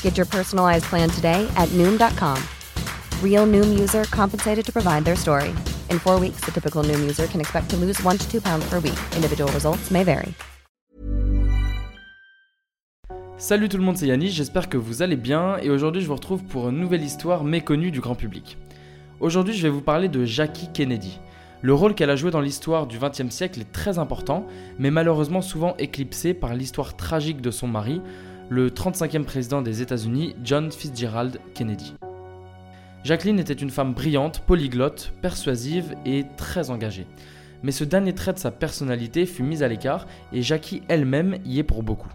Get your personalized plan today at Noom.com. Real Noom user compensated to provide their story. In four weeks, the typical Noom user can expect to lose one to two pounds per week. Individual results may vary. Salut tout le monde, c'est Yannis, j'espère que vous allez bien et aujourd'hui je vous retrouve pour une nouvelle histoire méconnue du grand public. Aujourd'hui je vais vous parler de Jackie Kennedy. Le rôle qu'elle a joué dans l'histoire du XXe siècle est très important, mais malheureusement souvent éclipsé par l'histoire tragique de son mari, le 35e président des États-Unis, John Fitzgerald Kennedy. Jacqueline était une femme brillante, polyglotte, persuasive et très engagée. Mais ce dernier trait de sa personnalité fut mis à l'écart et Jackie elle-même y est pour beaucoup.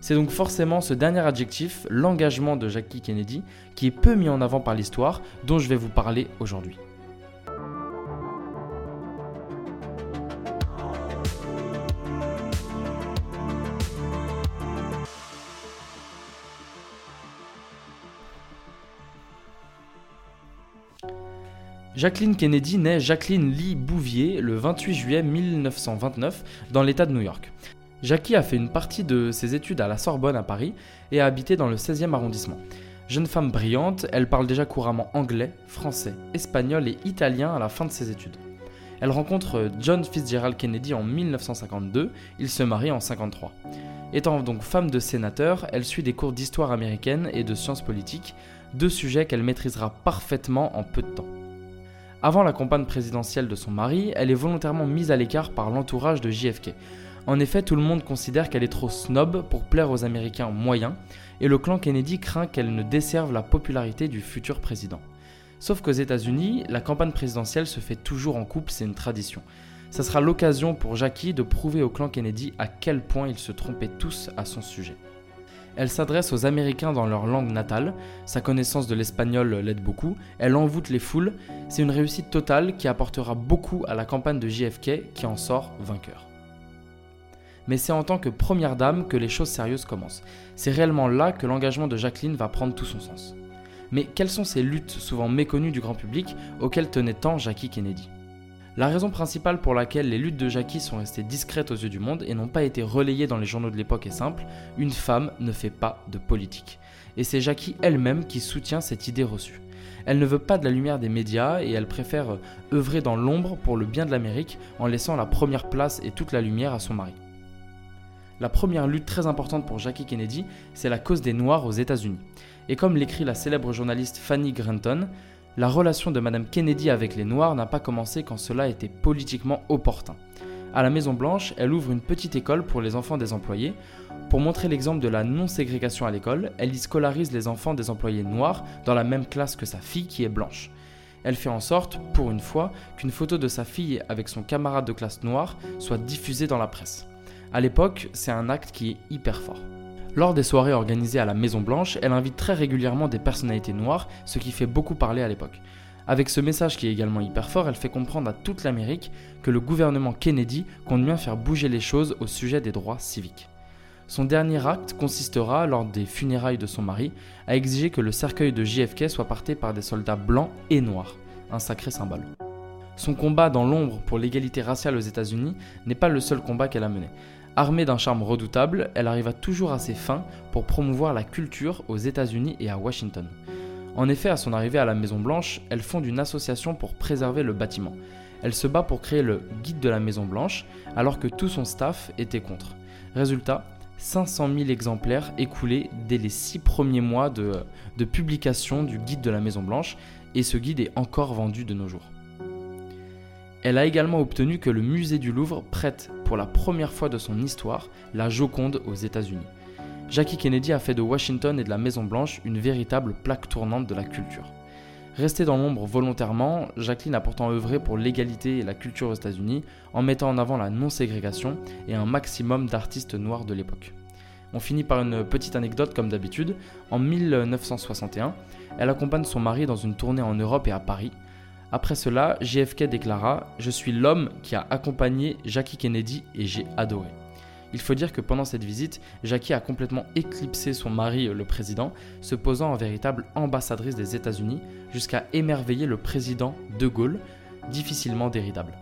C'est donc forcément ce dernier adjectif, l'engagement de Jackie Kennedy, qui est peu mis en avant par l'histoire, dont je vais vous parler aujourd'hui. Jacqueline Kennedy naît Jacqueline Lee Bouvier le 28 juillet 1929 dans l'État de New York. Jackie a fait une partie de ses études à la Sorbonne à Paris et a habité dans le 16e arrondissement. Jeune femme brillante, elle parle déjà couramment anglais, français, espagnol et italien à la fin de ses études. Elle rencontre John Fitzgerald Kennedy en 1952, ils se marient en 1953. Étant donc femme de sénateur, elle suit des cours d'histoire américaine et de sciences politiques, deux sujets qu'elle maîtrisera parfaitement en peu de temps. Avant la campagne présidentielle de son mari, elle est volontairement mise à l'écart par l'entourage de JFK. En effet, tout le monde considère qu'elle est trop snob pour plaire aux Américains moyens, et le clan Kennedy craint qu'elle ne desserve la popularité du futur président. Sauf qu'aux États-Unis, la campagne présidentielle se fait toujours en couple, c'est une tradition. Ça sera l'occasion pour Jackie de prouver au clan Kennedy à quel point ils se trompaient tous à son sujet. Elle s'adresse aux Américains dans leur langue natale, sa connaissance de l'espagnol l'aide beaucoup, elle envoûte les foules, c'est une réussite totale qui apportera beaucoup à la campagne de JFK qui en sort vainqueur. Mais c'est en tant que première dame que les choses sérieuses commencent. C'est réellement là que l'engagement de Jacqueline va prendre tout son sens. Mais quelles sont ces luttes souvent méconnues du grand public auxquelles tenait tant Jackie Kennedy? La raison principale pour laquelle les luttes de Jackie sont restées discrètes aux yeux du monde et n'ont pas été relayées dans les journaux de l'époque est simple, une femme ne fait pas de politique. Et c'est Jackie elle-même qui soutient cette idée reçue. Elle ne veut pas de la lumière des médias et elle préfère œuvrer dans l'ombre pour le bien de l'Amérique en laissant la première place et toute la lumière à son mari. La première lutte très importante pour Jackie Kennedy, c'est la cause des Noirs aux États-Unis. Et comme l'écrit la célèbre journaliste Fanny Granton, la relation de Madame Kennedy avec les Noirs n'a pas commencé quand cela était politiquement opportun. À la Maison Blanche, elle ouvre une petite école pour les enfants des employés. Pour montrer l'exemple de la non-ségrégation à l'école, elle y scolarise les enfants des employés noirs dans la même classe que sa fille qui est blanche. Elle fait en sorte, pour une fois, qu'une photo de sa fille avec son camarade de classe noir soit diffusée dans la presse. À l'époque, c'est un acte qui est hyper fort. Lors des soirées organisées à la Maison Blanche, elle invite très régulièrement des personnalités noires, ce qui fait beaucoup parler à l'époque. Avec ce message qui est également hyper fort, elle fait comprendre à toute l'Amérique que le gouvernement Kennedy compte bien faire bouger les choses au sujet des droits civiques. Son dernier acte consistera, lors des funérailles de son mari, à exiger que le cercueil de JFK soit porté par des soldats blancs et noirs, un sacré symbole. Son combat dans l'ombre pour l'égalité raciale aux États-Unis n'est pas le seul combat qu'elle a mené. Armée d'un charme redoutable, elle arriva toujours à ses fins pour promouvoir la culture aux États-Unis et à Washington. En effet, à son arrivée à la Maison Blanche, elle fonde une association pour préserver le bâtiment. Elle se bat pour créer le guide de la Maison Blanche, alors que tout son staff était contre. Résultat, 500 000 exemplaires écoulés dès les six premiers mois de, de publication du guide de la Maison Blanche, et ce guide est encore vendu de nos jours. Elle a également obtenu que le musée du Louvre prête pour la première fois de son histoire la Joconde aux États-Unis. Jackie Kennedy a fait de Washington et de la Maison Blanche une véritable plaque tournante de la culture. Restée dans l'ombre volontairement, Jacqueline a pourtant œuvré pour l'égalité et la culture aux États-Unis en mettant en avant la non-ségrégation et un maximum d'artistes noirs de l'époque. On finit par une petite anecdote comme d'habitude. En 1961, elle accompagne son mari dans une tournée en Europe et à Paris, après cela, JFK déclara Je suis l'homme qui a accompagné Jackie Kennedy et j'ai adoré. Il faut dire que pendant cette visite, Jackie a complètement éclipsé son mari, le président, se posant en véritable ambassadrice des États-Unis, jusqu'à émerveiller le président De Gaulle, difficilement déridable.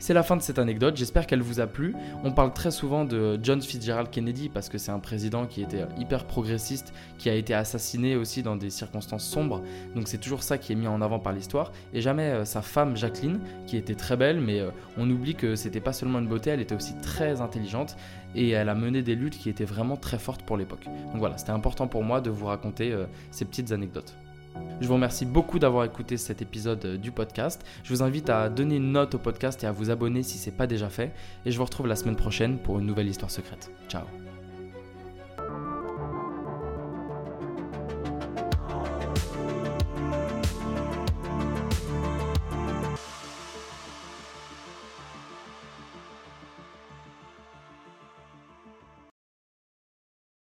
C'est la fin de cette anecdote, j'espère qu'elle vous a plu. On parle très souvent de John Fitzgerald Kennedy parce que c'est un président qui était hyper progressiste, qui a été assassiné aussi dans des circonstances sombres, donc c'est toujours ça qui est mis en avant par l'histoire. Et jamais euh, sa femme Jacqueline, qui était très belle, mais euh, on oublie que c'était pas seulement une beauté, elle était aussi très intelligente et elle a mené des luttes qui étaient vraiment très fortes pour l'époque. Donc voilà, c'était important pour moi de vous raconter euh, ces petites anecdotes. Je vous remercie beaucoup d'avoir écouté cet épisode euh, du podcast. Je vous invite à donner une note au podcast et à vous abonner si ce n'est pas déjà fait. Et je vous retrouve la semaine prochaine pour une nouvelle histoire secrète. Ciao